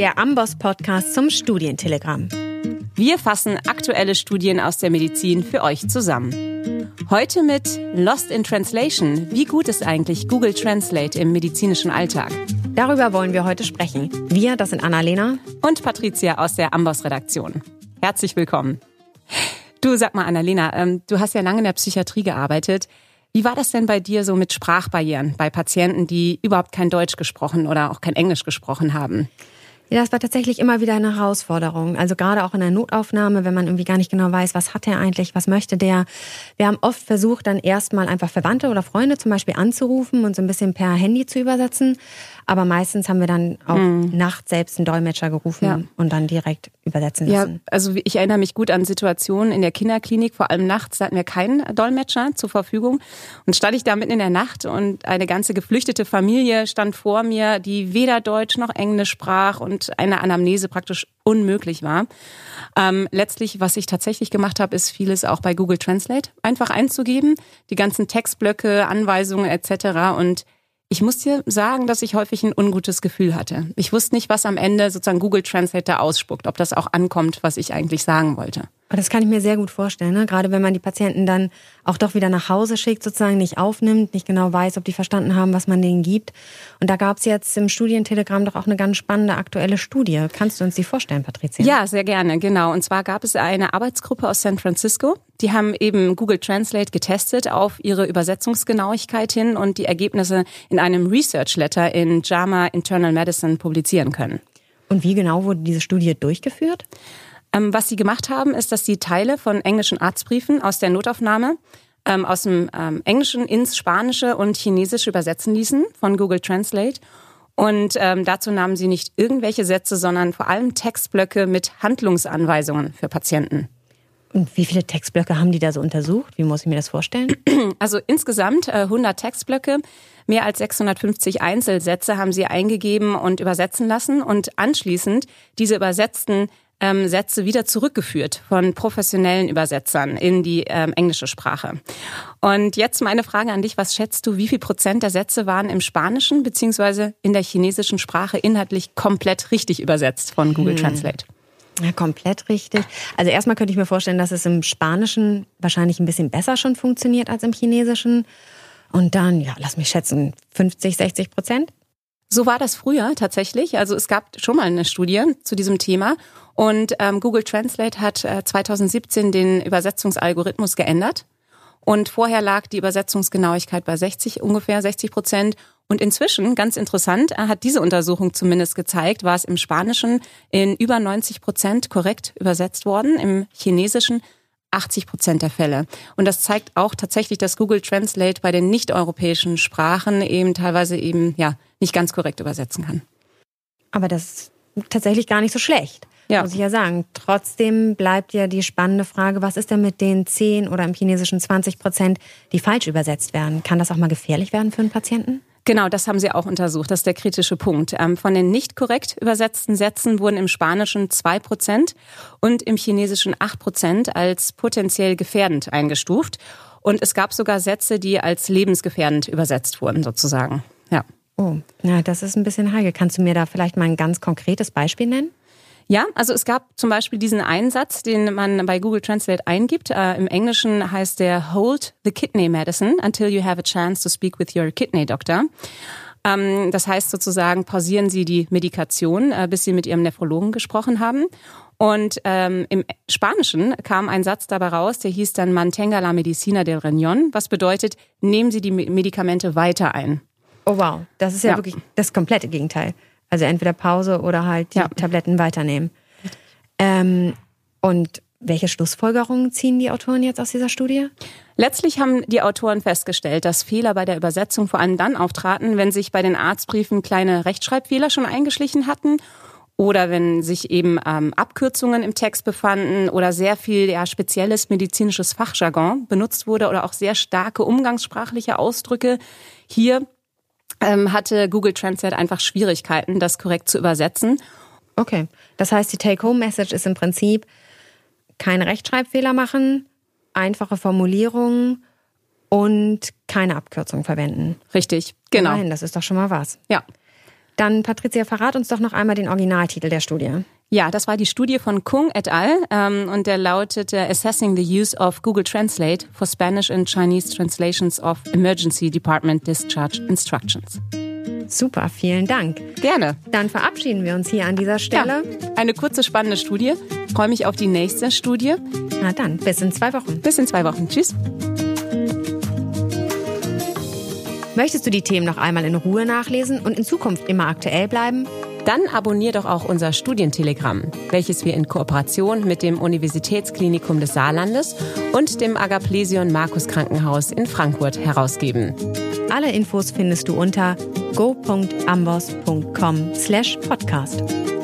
der Amboss-Podcast zum Studientelegramm. Wir fassen aktuelle Studien aus der Medizin für euch zusammen. Heute mit Lost in Translation. Wie gut ist eigentlich Google Translate im medizinischen Alltag? Darüber wollen wir heute sprechen. Wir, das sind Annalena und Patricia aus der Amboss-Redaktion. Herzlich willkommen. Du sag mal, Annalena, ähm, du hast ja lange in der Psychiatrie gearbeitet. Wie war das denn bei dir so mit Sprachbarrieren bei Patienten, die überhaupt kein Deutsch gesprochen oder auch kein Englisch gesprochen haben? Ja, das war tatsächlich immer wieder eine Herausforderung. Also gerade auch in der Notaufnahme, wenn man irgendwie gar nicht genau weiß, was hat er eigentlich, was möchte der. Wir haben oft versucht, dann erstmal einfach Verwandte oder Freunde zum Beispiel anzurufen und so ein bisschen per Handy zu übersetzen. Aber meistens haben wir dann auch mhm. nachts selbst einen Dolmetscher gerufen ja. und dann direkt übersetzen lassen. Ja, also ich erinnere mich gut an Situationen in der Kinderklinik, vor allem nachts, hatten wir keinen Dolmetscher zur Verfügung. Und stand ich da mitten in der Nacht und eine ganze geflüchtete Familie stand vor mir, die weder Deutsch noch Englisch sprach und eine Anamnese praktisch unmöglich war. Ähm, letztlich, was ich tatsächlich gemacht habe, ist vieles auch bei Google Translate einfach einzugeben, die ganzen Textblöcke, Anweisungen etc. Und ich muss dir sagen, dass ich häufig ein ungutes Gefühl hatte. Ich wusste nicht, was am Ende sozusagen Google Translator ausspuckt, ob das auch ankommt, was ich eigentlich sagen wollte. Das kann ich mir sehr gut vorstellen, ne? gerade wenn man die Patienten dann auch doch wieder nach Hause schickt, sozusagen nicht aufnimmt, nicht genau weiß, ob die verstanden haben, was man denen gibt. Und da gab es jetzt im Studientelegramm doch auch eine ganz spannende aktuelle Studie. Kannst du uns die vorstellen, Patricia? Ja, sehr gerne, genau. Und zwar gab es eine Arbeitsgruppe aus San Francisco, die haben eben Google Translate getestet auf ihre Übersetzungsgenauigkeit hin und die Ergebnisse in einem Research Letter in JAMA Internal Medicine publizieren können. Und wie genau wurde diese Studie durchgeführt? Ähm, was sie gemacht haben, ist, dass sie Teile von englischen Arztbriefen aus der Notaufnahme ähm, aus dem ähm, Englischen ins Spanische und Chinesische übersetzen ließen von Google Translate. Und ähm, dazu nahmen sie nicht irgendwelche Sätze, sondern vor allem Textblöcke mit Handlungsanweisungen für Patienten. Und wie viele Textblöcke haben die da so untersucht? Wie muss ich mir das vorstellen? Also insgesamt äh, 100 Textblöcke, mehr als 650 Einzelsätze haben sie eingegeben und übersetzen lassen und anschließend diese übersetzten ähm, Sätze wieder zurückgeführt von professionellen Übersetzern in die ähm, englische Sprache. Und jetzt meine Frage an dich, was schätzt du, wie viel Prozent der Sätze waren im Spanischen beziehungsweise in der chinesischen Sprache inhaltlich komplett richtig übersetzt von Google hm. Translate? Ja, komplett richtig. Also erstmal könnte ich mir vorstellen, dass es im Spanischen wahrscheinlich ein bisschen besser schon funktioniert als im Chinesischen. Und dann, ja, lass mich schätzen, 50, 60 Prozent? So war das früher tatsächlich. Also es gab schon mal eine Studie zu diesem Thema und ähm, Google Translate hat äh, 2017 den Übersetzungsalgorithmus geändert. Und vorher lag die Übersetzungsgenauigkeit bei 60, ungefähr 60 Prozent. Und inzwischen, ganz interessant, äh, hat diese Untersuchung zumindest gezeigt, war es im Spanischen in über 90 Prozent korrekt übersetzt worden, im Chinesischen 80 Prozent der Fälle. Und das zeigt auch tatsächlich, dass Google Translate bei den nicht-europäischen Sprachen eben teilweise eben, ja, nicht ganz korrekt übersetzen kann. Aber das ist tatsächlich gar nicht so schlecht. Ja. Muss ich ja sagen. Trotzdem bleibt ja die spannende Frage, was ist denn mit den 10 oder im Chinesischen 20 Prozent, die falsch übersetzt werden? Kann das auch mal gefährlich werden für einen Patienten? Genau, das haben sie auch untersucht. Das ist der kritische Punkt. Ähm, von den nicht korrekt übersetzten Sätzen wurden im Spanischen zwei Prozent und im Chinesischen acht Prozent als potenziell gefährdend eingestuft. Und es gab sogar Sätze, die als lebensgefährdend übersetzt wurden, sozusagen. Ja. Oh, ja, das ist ein bisschen heikel. Kannst du mir da vielleicht mal ein ganz konkretes Beispiel nennen? Ja, also es gab zum Beispiel diesen Einsatz, den man bei Google Translate eingibt. Äh, Im Englischen heißt der Hold the Kidney Medicine until you have a chance to speak with your kidney doctor. Ähm, das heißt sozusagen, pausieren Sie die Medikation, äh, bis Sie mit Ihrem Nephrologen gesprochen haben. Und ähm, im Spanischen kam ein Satz dabei raus, der hieß dann Mantenga la medicina del riñón, was bedeutet, nehmen Sie die Medikamente weiter ein. Oh wow, das ist ja, ja. wirklich das komplette Gegenteil. Also entweder Pause oder halt die ja. Tabletten weiternehmen. Ähm, und welche Schlussfolgerungen ziehen die Autoren jetzt aus dieser Studie? Letztlich haben die Autoren festgestellt, dass Fehler bei der Übersetzung vor allem dann auftraten, wenn sich bei den Arztbriefen kleine Rechtschreibfehler schon eingeschlichen hatten oder wenn sich eben ähm, Abkürzungen im Text befanden oder sehr viel ja, spezielles medizinisches Fachjargon benutzt wurde oder auch sehr starke umgangssprachliche Ausdrücke. Hier ähm, hatte Google Translate einfach Schwierigkeiten, das korrekt zu übersetzen. Okay, das heißt, die Take-Home-Message ist im Prinzip keine Rechtschreibfehler machen, einfache Formulierungen und keine Abkürzung verwenden. Richtig, genau. Nein, das ist doch schon mal was. Ja. Dann, Patricia, verrat uns doch noch einmal den Originaltitel der Studie. Ja, das war die Studie von Kung et al. Ähm, und der lautete Assessing the Use of Google Translate for Spanish and Chinese Translations of Emergency Department Discharge Instructions. Super, vielen Dank. Gerne. Dann verabschieden wir uns hier an dieser Stelle. Ja, eine kurze, spannende Studie. Ich freue mich auf die nächste Studie. Na dann, bis in zwei Wochen. Bis in zwei Wochen. Tschüss. Möchtest du die Themen noch einmal in Ruhe nachlesen und in Zukunft immer aktuell bleiben? Dann abonnier doch auch unser Studientelegramm, welches wir in Kooperation mit dem Universitätsklinikum des Saarlandes und dem Agaplesion Markus Krankenhaus in Frankfurt herausgeben. Alle Infos findest du unter go.ambos.com/podcast.